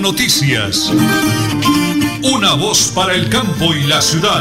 Noticias. Una voz para el campo y la ciudad.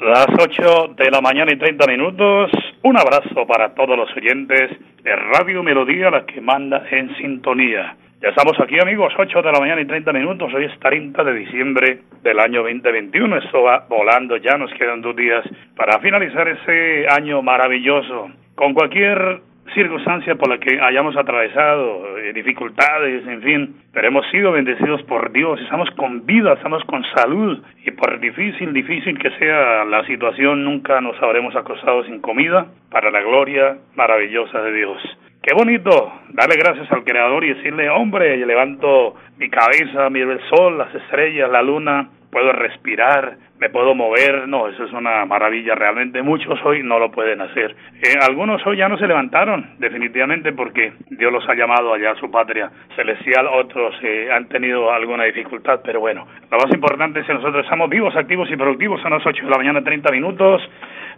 Las 8 de la mañana y 30 minutos. Un abrazo para todos los oyentes de Radio Melodía, la que manda en sintonía. Ya estamos aquí, amigos, 8 de la mañana y 30 minutos. Hoy es 30 de diciembre del año 2021. Esto va volando, ya nos quedan dos días para finalizar ese año maravilloso. Con cualquier circunstancia por la que hayamos atravesado, eh, dificultades, en fin, pero hemos sido bendecidos por Dios, estamos con vida, estamos con salud y por difícil, difícil que sea la situación, nunca nos habremos acostado sin comida para la gloria maravillosa de Dios. Qué bonito darle gracias al Creador y decirle, hombre, levanto mi cabeza, miro el sol, las estrellas, la luna, puedo respirar, me puedo mover, no, eso es una maravilla realmente. Muchos hoy no lo pueden hacer. Eh, algunos hoy ya no se levantaron, definitivamente, porque Dios los ha llamado allá a su patria celestial. Otros eh, han tenido alguna dificultad, pero bueno, lo más importante es que nosotros estamos vivos, activos y productivos. Son las 8 de la mañana, 30 minutos.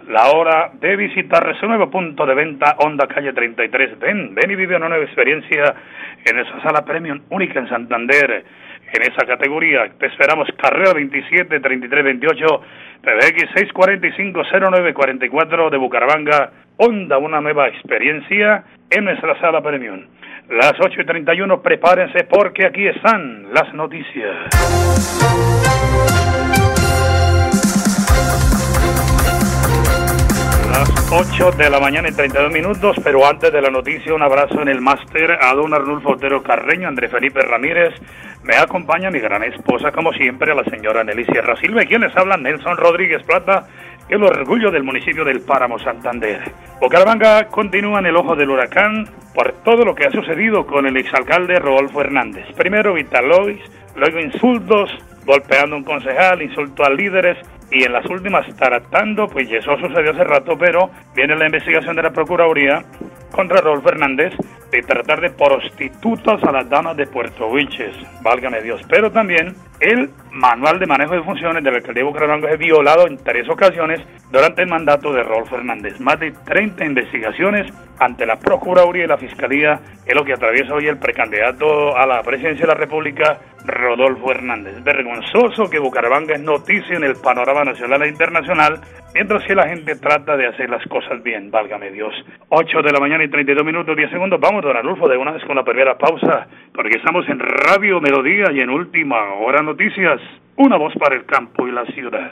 La hora de visitar su nuevo punto de venta, Honda Calle 33. Ven, ven y vive una nueva experiencia en esa sala premium única en Santander en esa categoría. Te esperamos carrera 27 33 28 PBX 645 0944 de Bucaramanga. Honda, una nueva experiencia en nuestra sala premium. Las 8 y 31, prepárense porque aquí están las noticias. Las 8 de la mañana y 32 minutos, pero antes de la noticia, un abrazo en el máster a don Arnulfo Otero Carreño, André Felipe Ramírez, me acompaña mi gran esposa, como siempre, a la señora Nelly Sierra Silva, quien les habla, Nelson Rodríguez Plata, el orgullo del municipio del Páramo Santander. Bucaramanga continúa en el ojo del huracán por todo lo que ha sucedido con el exalcalde Rodolfo Hernández. Primero Vitalois, luego insultos, golpeando a un concejal, insulto a líderes, y en las últimas tratando, pues eso sucedió hace rato, pero viene la investigación de la Procuraduría contra Rodolfo Hernández de tratar de prostitutas a las damas de Puerto Wilches, válgame Dios. Pero también el manual de manejo de funciones del alcalde de Bucaramanga es violado en tres ocasiones durante el mandato de Rodolfo Hernández. Más de 30 investigaciones ante la Procuraduría y la Fiscalía es lo que atraviesa hoy el precandidato a la presidencia de la República, Rodolfo Hernández. Vergonzoso que Bucaramanga es noticia en el panorama nacional e internacional, mientras que la gente trata de hacer las cosas bien, válgame Dios. 8 de la mañana y 32 minutos, 10 segundos. Vamos, don Arnulfo, de una vez con la primera pausa, porque estamos en Radio Melodía y en Última Hora Noticias. Una voz para el campo y la ciudad.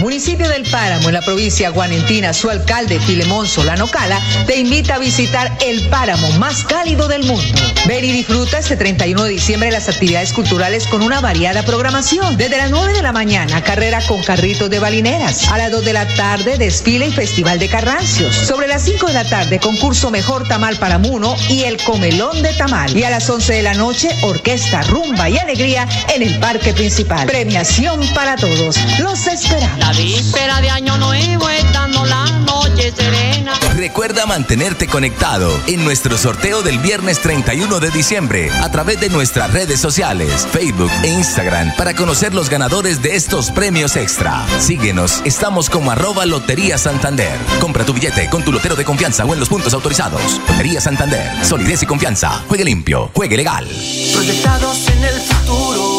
Municipio del Páramo, en la provincia guanentina, su alcalde Filemón Solano Cala te invita a visitar el páramo más cálido del mundo. Ven y disfruta este 31 de diciembre las actividades culturales con una variada programación. Desde las 9 de la mañana, carrera con carritos de balineras. A las 2 de la tarde, desfile y festival de carrancios. Sobre las 5 de la tarde, concurso Mejor Tamal para Muno y el Comelón de Tamal. Y a las 11 de la noche, orquesta, rumba y alegría en el parque principal. Premiación para todos. Los esperamos. La víspera de Año Nuevo estando la noche serena. Recuerda mantenerte conectado en nuestro sorteo del viernes 31 de diciembre a través de nuestras redes sociales, Facebook e Instagram para conocer los ganadores de estos premios extra. Síguenos, estamos como arroba Lotería Santander. Compra tu billete con tu lotero de confianza o en los puntos autorizados. Lotería Santander, solidez y confianza. Juegue limpio, juegue legal. Proyectados en el futuro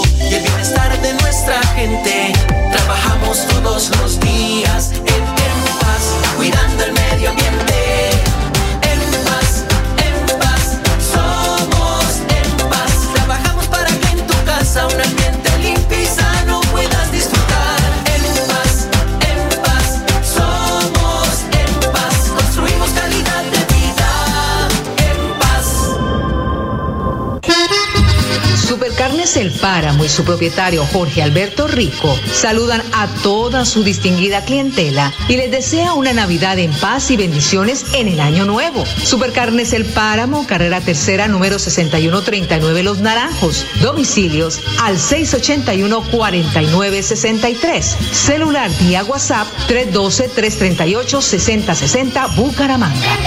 nuestra gente. Trabajamos todos los días Y su propietario Jorge Alberto Rico saludan a toda su distinguida clientela y les desea una Navidad en paz y bendiciones en el año nuevo. Supercarnes El Páramo, carrera tercera, número 6139 Los Naranjos. Domicilios al 681-4963. Celular vía WhatsApp 312-338-6060 Bucaramanga.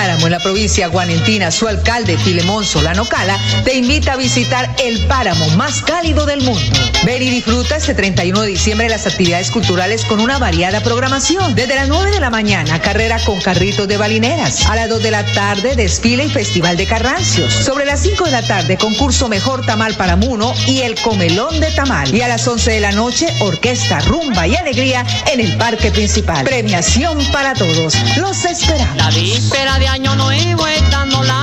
Páramo, en la provincia guanentina, su alcalde Filemón Solano Cala, te invita a visitar el páramo más cálido del mundo. Ven y disfruta este 31 de diciembre las actividades culturales con una variada programación. Desde las 9 de la mañana, carrera con carritos de balineras. A las 2 de la tarde, desfile y festival de carrancios. Sobre las 5 de la tarde, concurso Mejor Tamal para Muno y el Comelón de Tamal. Y a las 11 de la noche, orquesta, rumba y alegría en el parque principal. Premiación para todos. Los esperamos. La víspera de Año Nuevo, estando la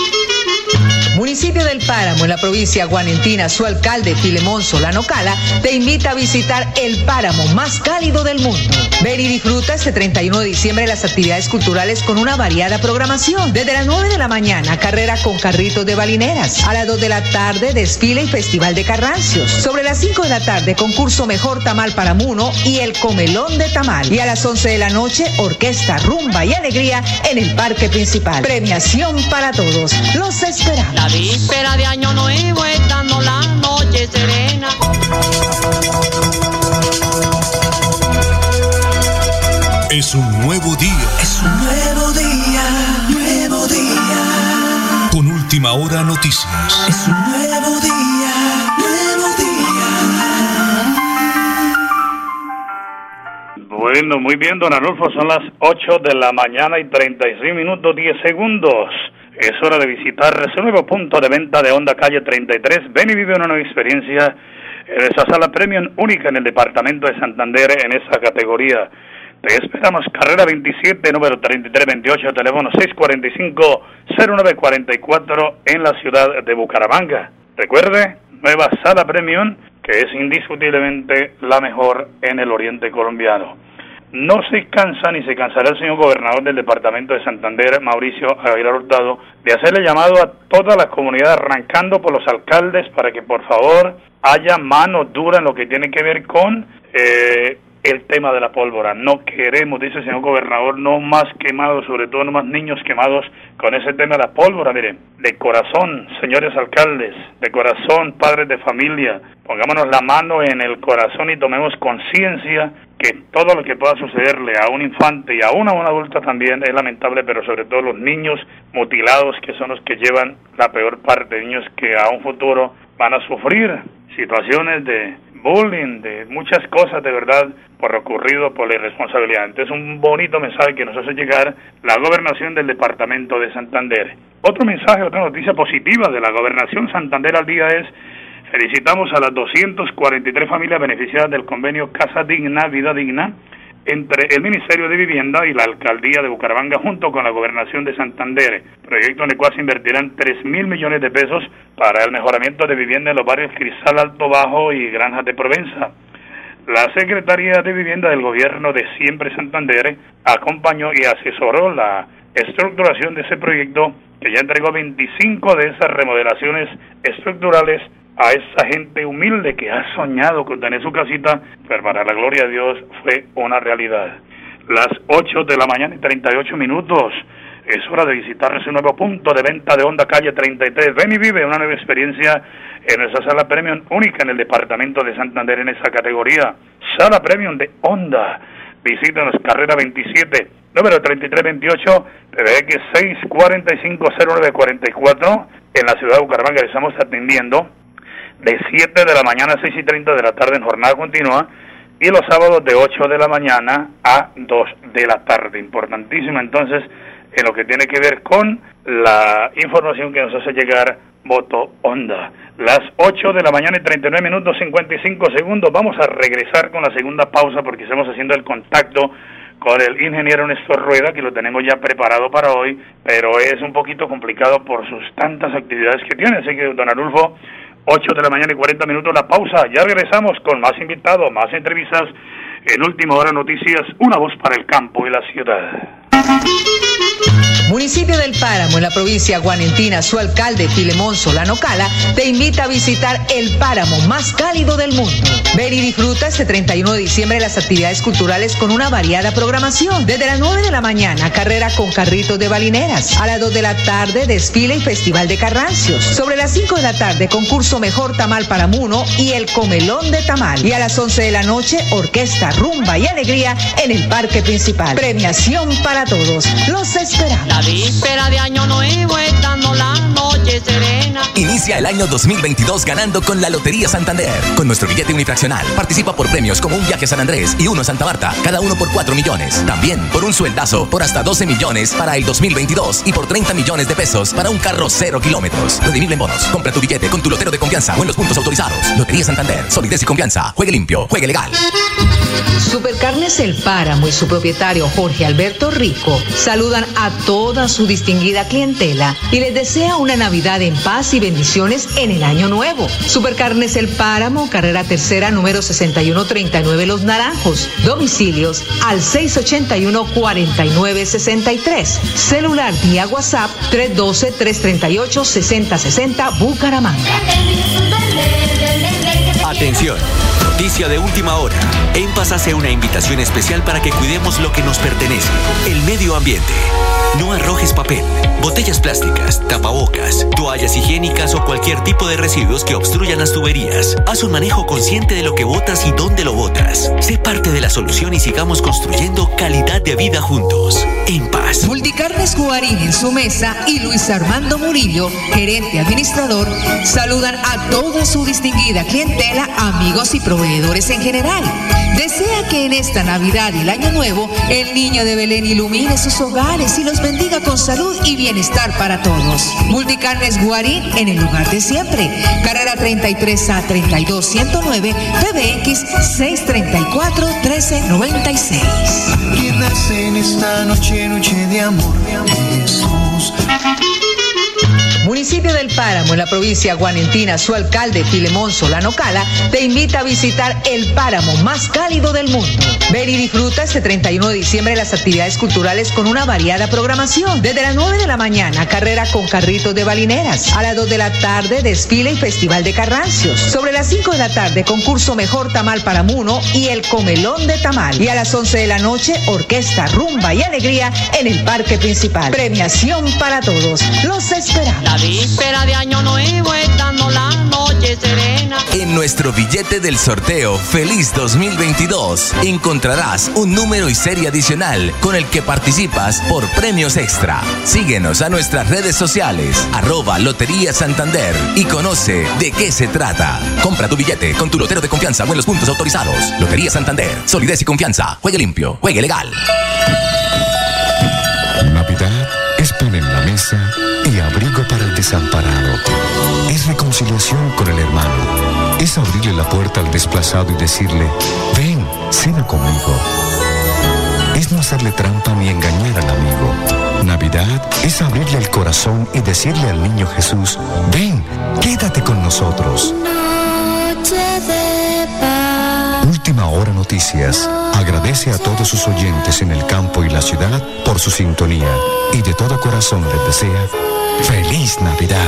Municipio del Páramo, en la provincia guanentina, su alcalde Filemón Solano Cala, te invita a visitar el páramo más cálido del mundo. Ven y disfruta este 31 de diciembre las actividades culturales con una variada programación. Desde las 9 de la mañana, carrera con carritos de balineras. A las 2 de la tarde, desfile y festival de carrancios. Sobre las 5 de la tarde, concurso Mejor Tamal para Muno y el Comelón de Tamal. Y a las 11 de la noche, orquesta, rumba y alegría en el parque principal. Premiación para todos. Los esperamos. La víspera de Año Nuevo, estando la noche serena. Es un nuevo día Es un nuevo día, nuevo día. con última hora noticias. Es un nuevo día, nuevo día. Bueno, muy bien, don Arnulfo, son las 8 de la mañana y 36 minutos 10 segundos. Es hora de visitar su nuevo punto de venta de Honda Calle 33. Ven y vive una nueva experiencia en esa sala premium única en el departamento de Santander en esa categoría. Te esperamos, carrera 27, número 3328, teléfono 645-0944 en la ciudad de Bucaramanga. Recuerde, nueva sala premium que es indiscutiblemente la mejor en el oriente colombiano. No se cansa ni se cansará el señor gobernador del departamento de Santander, Mauricio Aguilar Hurtado, de hacerle llamado a toda la comunidad, arrancando por los alcaldes, para que por favor haya mano dura en lo que tiene que ver con eh, el tema de la pólvora. No queremos, dice el señor gobernador, no más quemados, sobre todo no más niños quemados con ese tema de la pólvora. Miren, de corazón, señores alcaldes, de corazón, padres de familia, pongámonos la mano en el corazón y tomemos conciencia que todo lo que pueda sucederle a un infante y a un adulto también es lamentable, pero sobre todo los niños mutilados que son los que llevan la peor parte, niños que a un futuro van a sufrir situaciones de bullying, de muchas cosas de verdad por ocurrido por la irresponsabilidad. Entonces un bonito mensaje que nos hace llegar la gobernación del departamento de Santander. Otro mensaje, otra noticia positiva de la gobernación Santander al día es felicitamos a las 243 familias beneficiadas del convenio Casa Digna, Vida Digna entre el Ministerio de Vivienda y la Alcaldía de Bucaramanga junto con la Gobernación de Santander, proyecto en el cual se invertirán 3 mil millones de pesos para el mejoramiento de vivienda en los barrios Cristal Alto Bajo y Granjas de Provenza. La Secretaría de Vivienda del Gobierno de Siempre Santander acompañó y asesoró la estructuración de ese proyecto que ya entregó 25 de esas remodelaciones estructurales a esa gente humilde que ha soñado con tener su casita, pero para la gloria de Dios fue una realidad. Las 8 de la mañana y 38 minutos. Es hora de visitar ese nuevo punto de venta de Honda Calle 33. Ven y vive una nueva experiencia en esa sala premium única en el departamento de Santander en esa categoría. Sala premium de Honda. Visítanos, carrera 27, número 3328, PBX 6450944, en la ciudad de Bucaramanga. Estamos atendiendo de 7 de la mañana a 6 y 30 de la tarde en jornada continua y los sábados de 8 de la mañana a 2 de la tarde. Importantísimo entonces en lo que tiene que ver con la información que nos hace llegar Voto Onda. Las 8 de la mañana y 39 minutos 55 segundos. Vamos a regresar con la segunda pausa porque estamos haciendo el contacto con el ingeniero Néstor Rueda, que lo tenemos ya preparado para hoy, pero es un poquito complicado por sus tantas actividades que tiene. Así que, don Arulfo, 8 de la mañana y 40 minutos la pausa. Ya regresamos con más invitados, más entrevistas. En Última Hora Noticias, una voz para el campo y la ciudad. Municipio del Páramo, en la provincia guanentina, su alcalde Filemón Solano Cala te invita a visitar el páramo más cálido del mundo. Ven y disfruta este 31 de diciembre las actividades culturales con una variada programación. Desde las 9 de la mañana, carrera con carritos de balineras. A las 2 de la tarde, desfile y festival de carrancios. Sobre las 5 de la tarde, concurso Mejor Tamal para Muno y el Comelón de Tamal. Y a las 11 de la noche, orquesta, rumba y alegría en el parque principal. Premiación para todos. Los esperamos. La víspera de año nuevo estando la noche serena. Inicia el año 2022 ganando con la Lotería Santander. Con nuestro billete unifraccional, participa por premios como un viaje a San Andrés y uno a Santa Marta, cada uno por 4 millones. También por un sueldazo por hasta 12 millones para el 2022 y por 30 millones de pesos para un carro cero kilómetros. Redimible en bonos. Compra tu billete con tu lotero de confianza o en los puntos autorizados. Lotería Santander. Solidez y confianza. Juegue limpio. Juegue legal. Supercarnes El Páramo y su propietario Jorge Alberto Rico saludan a toda su distinguida clientela y les desea una Navidad en paz y bendiciones en el año nuevo. Supercarnes El Páramo, carrera tercera número 6139 Los Naranjos. Domicilios al 681-4963. Celular vía WhatsApp 312-338-6060 Bucaramanga. Atención, noticia de última hora. En Paz hace una invitación especial para que cuidemos lo que nos pertenece, el medio ambiente. No arrojes papel, botellas plásticas, tapabocas, toallas higiénicas o cualquier tipo de residuos que obstruyan las tuberías. Haz un manejo consciente de lo que botas y dónde lo botas. Sé parte de la solución y sigamos construyendo calidad de vida juntos. En paz. Multicarnes Guarín en su mesa y Luis Armando Murillo, gerente administrador, saludan a toda su distinguida clientela, amigos y proveedores en general. Desea que en esta Navidad y el Año Nuevo el niño de Belén ilumine sus hogares y los bendiga con salud y bienestar para todos. Multicarnes Guarín en el lugar de siempre. Carrera 33 a 32 109 PBX 634 1396. Que nace en esta noche, noche de amor, Jesús. Municipio del Páramo, en la provincia guanentina, su alcalde Filemón Solano Cala te invita a visitar el páramo más cálido del mundo. Ven y disfruta este 31 de diciembre las actividades culturales con una variada programación. Desde las 9 de la mañana, carrera con carritos de balineras. A las 2 de la tarde, desfile y festival de carrancios. Sobre las 5 de la tarde, concurso Mejor Tamal para Muno y el Comelón de Tamal. Y a las 11 de la noche, orquesta, rumba y alegría en el parque principal. Premiación para todos. Los esperamos. Víspera de año nuevo estando la noche serena. En nuestro billete del sorteo Feliz 2022 encontrarás un número y serie adicional con el que participas por premios extra. Síguenos a nuestras redes sociales, arroba Lotería Santander y conoce de qué se trata. Compra tu billete con tu lotero de confianza o en los puntos autorizados. Lotería Santander, solidez y confianza. Juegue limpio, juegue legal. Navidad y abrigo para el desamparado. Es reconciliación con el hermano. Es abrirle la puerta al desplazado y decirle, ven, cena conmigo. Es no hacerle trampa ni engañar al amigo. Navidad es abrirle el corazón y decirle al niño Jesús, ven, quédate con nosotros. Última Hora Noticias. Agradece a todos sus oyentes en el campo y la ciudad por su sintonía. Y de todo corazón les desea feliz Navidad.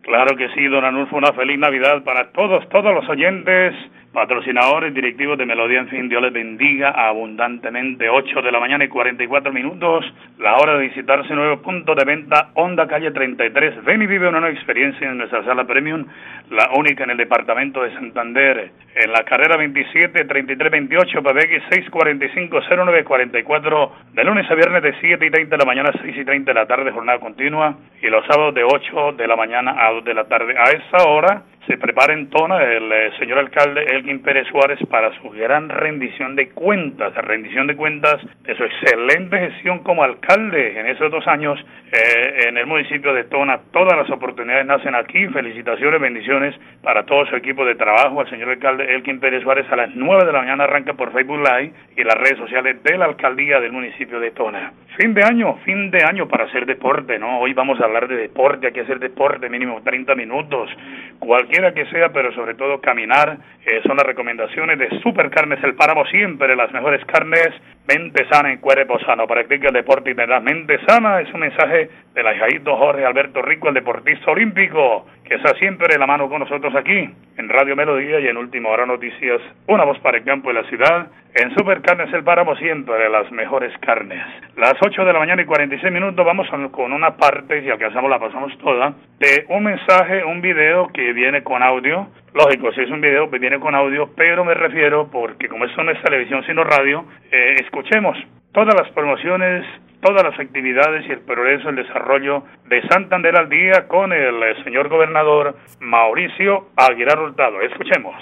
Claro que sí, don Anulfo, una feliz Navidad para todos, todos los oyentes, patrocinadores, directivos de Melodía, en fin, Dios les bendiga abundantemente. 8 de la mañana y 44 minutos, la hora de visitar su nuevo punto de venta, Honda Calle 33. Ven y vive una nueva experiencia en nuestra sala premium, la única en el departamento de Santander. En la carrera 27, 33, 28, PBX 645, 09, 44, de lunes a viernes de 7 y 30 de la mañana a 6 y 30 de la tarde, jornada continua, y los sábados de 8 de la mañana a 2 de la tarde. A esa hora se prepara en Tona el eh, señor alcalde Elgin Pérez Suárez para su gran rendición de cuentas, rendición de cuentas de su excelente gestión como alcalde en esos dos años eh, en el municipio de Tona. Todas las oportunidades nacen aquí. Felicitaciones, bendiciones para todo su equipo de trabajo. Al señor alcalde Elkin Pérez Suárez a las 9 de la mañana arranca por Facebook Live y las redes sociales de la alcaldía del municipio de Tona. Fin de año, fin de año para hacer deporte, ¿no? Hoy vamos a hablar de deporte, hay que hacer deporte mínimo 30 minutos, cualquiera que sea, pero sobre todo caminar. Eh, son las recomendaciones de Supercarnes El Páramo, siempre las mejores carnes, mente sana en cuerpo sano. Practica el deporte y tendrás mente sana. Es un mensaje del ajadito Jorge Alberto Rico, el deportista olímpico, que está siempre de la mano con nosotros aquí en Radio Melodía y en Último Hora Noticias, una voz para el campo de la ciudad. En Supercarnes El Páramo siempre las mejores carnes. Las 8 de la mañana y 46 minutos vamos con una parte, si alcanzamos la pasamos toda, de un mensaje, un video que viene con audio. Lógico, si es un video, pues viene con audio, pero me refiero, porque como esto no es televisión sino radio, eh, escuchemos todas las promociones, todas las actividades y el progreso, el desarrollo de Santander al día con el señor gobernador Mauricio Aguilar Hurtado. Escuchemos.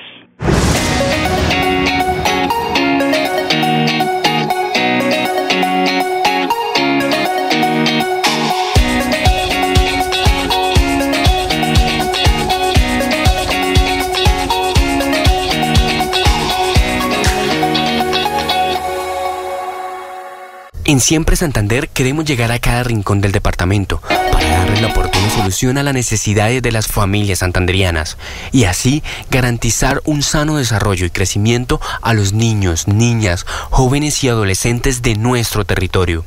En Siempre Santander queremos llegar a cada rincón del departamento para darle la oportuna solución a las necesidades de las familias santanderianas y así garantizar un sano desarrollo y crecimiento a los niños, niñas, jóvenes y adolescentes de nuestro territorio.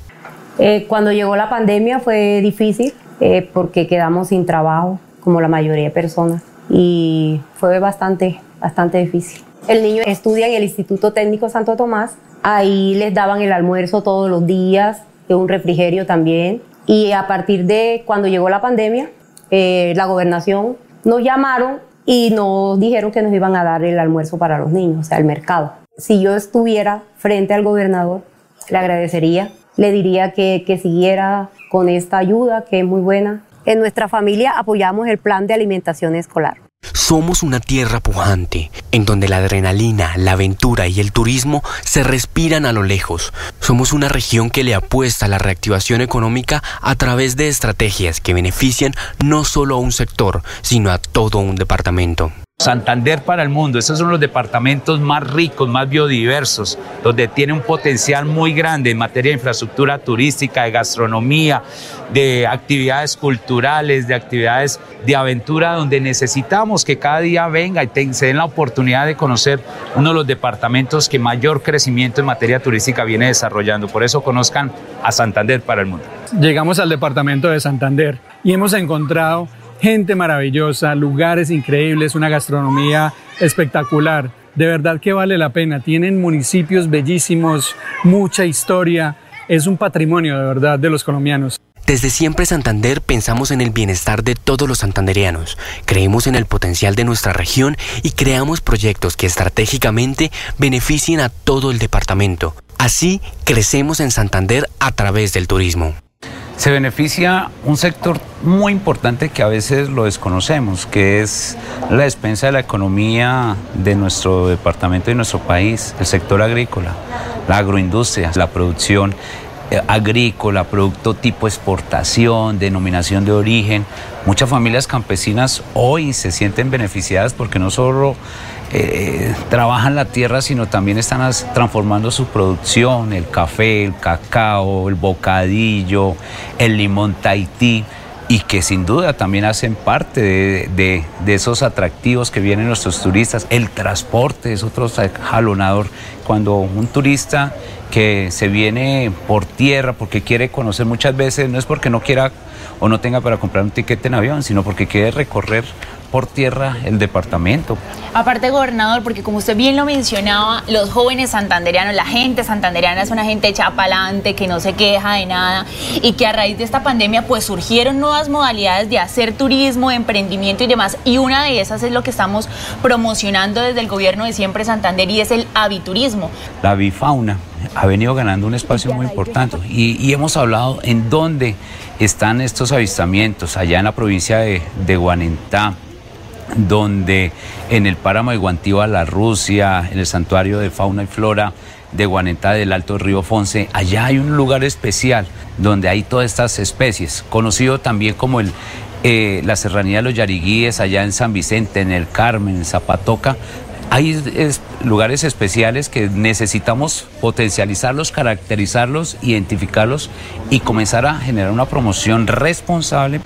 Eh, cuando llegó la pandemia fue difícil eh, porque quedamos sin trabajo, como la mayoría de personas, y fue bastante, bastante difícil. El niño estudia en el Instituto Técnico Santo Tomás Ahí les daban el almuerzo todos los días, un refrigerio también. Y a partir de cuando llegó la pandemia, eh, la gobernación nos llamaron y nos dijeron que nos iban a dar el almuerzo para los niños, o sea, el mercado. Si yo estuviera frente al gobernador, le agradecería, le diría que, que siguiera con esta ayuda, que es muy buena. En nuestra familia apoyamos el plan de alimentación escolar. Somos una tierra pujante, en donde la adrenalina, la aventura y el turismo se respiran a lo lejos. Somos una región que le apuesta a la reactivación económica a través de estrategias que benefician no solo a un sector, sino a todo un departamento. Santander para el mundo, esos son los departamentos más ricos, más biodiversos, donde tiene un potencial muy grande en materia de infraestructura turística, de gastronomía, de actividades culturales, de actividades de aventura, donde necesitamos que cada día venga y se den la oportunidad de conocer uno de los departamentos que mayor crecimiento en materia turística viene desarrollando. Por eso conozcan a Santander para el mundo. Llegamos al departamento de Santander y hemos encontrado gente maravillosa, lugares increíbles, una gastronomía espectacular. De verdad que vale la pena. Tienen municipios bellísimos, mucha historia. Es un patrimonio de verdad de los colombianos. Desde siempre Santander pensamos en el bienestar de todos los santanderianos, creemos en el potencial de nuestra región y creamos proyectos que estratégicamente beneficien a todo el departamento. Así crecemos en Santander a través del turismo se beneficia un sector muy importante que a veces lo desconocemos, que es la despensa de la economía de nuestro departamento y nuestro país, el sector agrícola, la agroindustria, la producción agrícola, producto tipo exportación, denominación de origen. Muchas familias campesinas hoy se sienten beneficiadas porque no solo eh, trabajan la tierra, sino también están transformando su producción, el café, el cacao, el bocadillo, el limón Tahití, y que sin duda también hacen parte de, esos atractivos que vienen nuestros turistas. El transporte es otro jalonador. Cuando un turista que se viene por tierra porque quiere conocer muchas veces, no es porque no quiera o no tenga para comprar un tiquete en avión, sino porque quiere recorrer por tierra el departamento. Aparte, gobernador, porque como usted bien lo mencionaba, los jóvenes santanderianos, la gente santanderiana es una gente chapalante, que no se queja de nada y que a raíz de esta pandemia pues surgieron nuevas modalidades de hacer turismo, emprendimiento y demás. Y una de esas es lo que estamos promocionando desde el gobierno de Siempre Santander y es el aviturismo. La bifauna ha venido ganando un espacio muy importante y, y hemos hablado en dónde están estos avistamientos, allá en la provincia de, de Guanentá, donde en el páramo de Guantíba, la Rusia, en el santuario de fauna y flora de Guanentá del Alto Río Fonce, allá hay un lugar especial donde hay todas estas especies, conocido también como el, eh, la Serranía de los Yariguíes, allá en San Vicente, en el Carmen, en Zapatoca, hay lugares especiales que necesitamos potencializarlos, caracterizarlos, identificarlos y comenzar a generar una promoción responsable.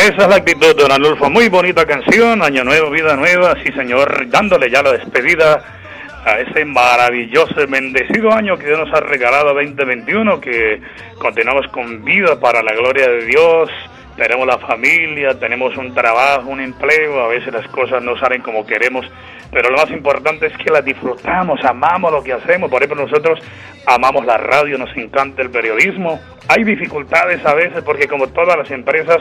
Esa es la actitud, don Anulfo. Muy bonita canción, Año Nuevo, Vida Nueva, sí señor, dándole ya la despedida a ese maravilloso, bendecido año que Dios nos ha regalado 2021, que continuamos con vida para la gloria de Dios. Tenemos la familia, tenemos un trabajo, un empleo, a veces las cosas no salen como queremos, pero lo más importante es que las disfrutamos, amamos lo que hacemos. Por ejemplo, nosotros amamos la radio, nos encanta el periodismo. Hay dificultades a veces porque como todas las empresas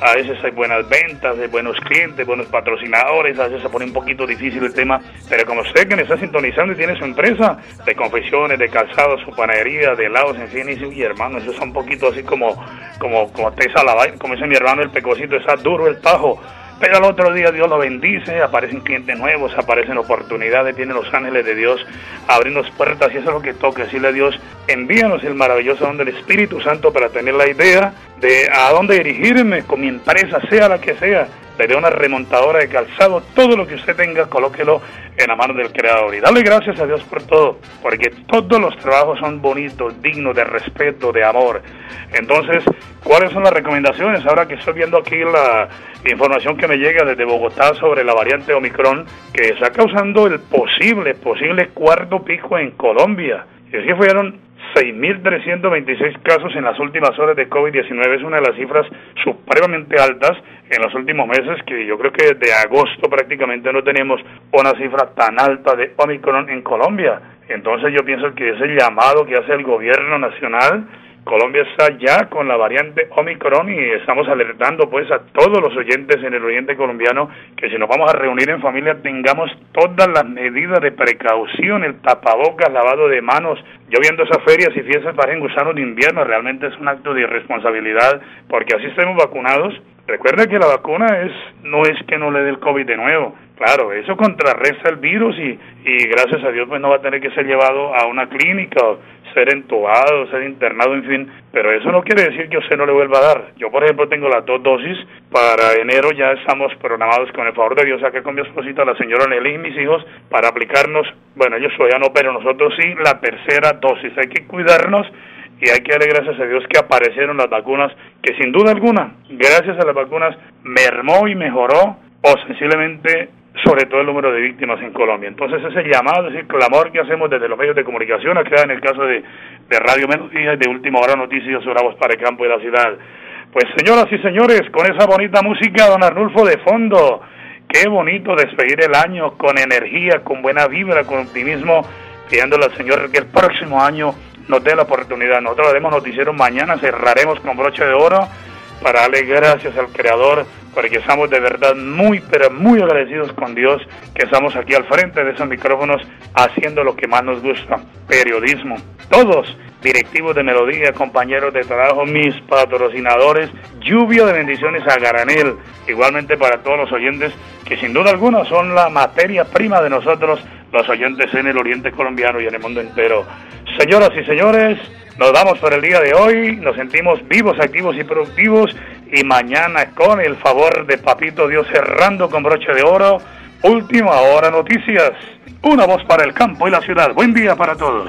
a veces hay buenas ventas, hay buenos clientes, buenos patrocinadores, a veces se pone un poquito difícil el tema, pero como usted que me está sintonizando y tiene su empresa de confecciones, de calzados, su panadería, de helados, en fin, y, y hermano, eso es un poquito así como, como, como tesa la como dice mi hermano el pecocito, está duro el tajo, pero al otro día Dios lo bendice, aparecen clientes nuevos, aparecen oportunidades, vienen los ángeles de Dios abriendo puertas y eso es lo que toca, decirle a Dios, envíanos el maravilloso don del Espíritu Santo para tener la idea de a dónde dirigirme con mi empresa, sea la que sea, le una remontadora de calzado, todo lo que usted tenga, colóquelo en la mano del Creador. Y dale gracias a Dios por todo, porque todos los trabajos son bonitos, dignos de respeto, de amor. Entonces, ¿cuáles son las recomendaciones? Ahora que estoy viendo aquí la información que me llega desde Bogotá sobre la variante Omicron, que está causando el posible, posible cuarto pico en Colombia. Y que fueron 6.326 casos en las últimas horas de COVID-19 es una de las cifras supremamente altas en los últimos meses, que yo creo que desde agosto prácticamente no tenemos una cifra tan alta de Omicron en Colombia. Entonces yo pienso que ese llamado que hace el gobierno nacional Colombia está ya con la variante Omicron y estamos alertando pues a todos los oyentes en el oriente colombiano que si nos vamos a reunir en familia tengamos todas las medidas de precaución, el tapabocas, lavado de manos. Yo viendo esas ferias y fiestas parecen gusanos de invierno, realmente es un acto de irresponsabilidad porque así estemos vacunados. Recuerda que la vacuna es no es que no le dé el COVID de nuevo, Claro, eso contrarresta el virus y, y gracias a Dios pues no va a tener que ser llevado a una clínica, ser entubado, ser internado, en fin, pero eso no quiere decir que usted no le vuelva a dar. Yo, por ejemplo, tengo las dos dosis, para enero ya estamos programados con el favor de Dios, acá con mi esposita, la señora Nelly y mis hijos, para aplicarnos, bueno, ellos todavía no, pero nosotros sí, la tercera dosis. Hay que cuidarnos y hay que darle gracias a Dios que aparecieron las vacunas, que sin duda alguna, gracias a las vacunas, mermó y mejoró o sencillamente sobre todo el número de víctimas en Colombia. Entonces ese llamado, ese clamor que hacemos desde los medios de comunicación, acá en el caso de, de Radio Melodía y de Última Hora Noticias Voz para el Campo de la Ciudad. Pues señoras y señores, con esa bonita música, don Arnulfo de fondo, qué bonito despedir el año con energía, con buena vibra, con optimismo, pidiéndole al Señor que el próximo año nos dé la oportunidad. Nosotros haremos noticiero mañana, cerraremos con broche de oro para darle gracias al Creador, porque estamos de verdad muy, pero muy agradecidos con Dios que estamos aquí al frente de esos micrófonos haciendo lo que más nos gusta, periodismo. Todos, directivos de Melodía, compañeros de trabajo, mis patrocinadores, lluvia de bendiciones a Garanel, igualmente para todos los oyentes que sin duda alguna son la materia prima de nosotros, los oyentes en el oriente colombiano y en el mundo entero. Señoras y señores, nos damos por el día de hoy, nos sentimos vivos, activos y productivos y mañana con el favor de Papito Dios cerrando con broche de oro, última hora noticias, una voz para el campo y la ciudad. Buen día para todos.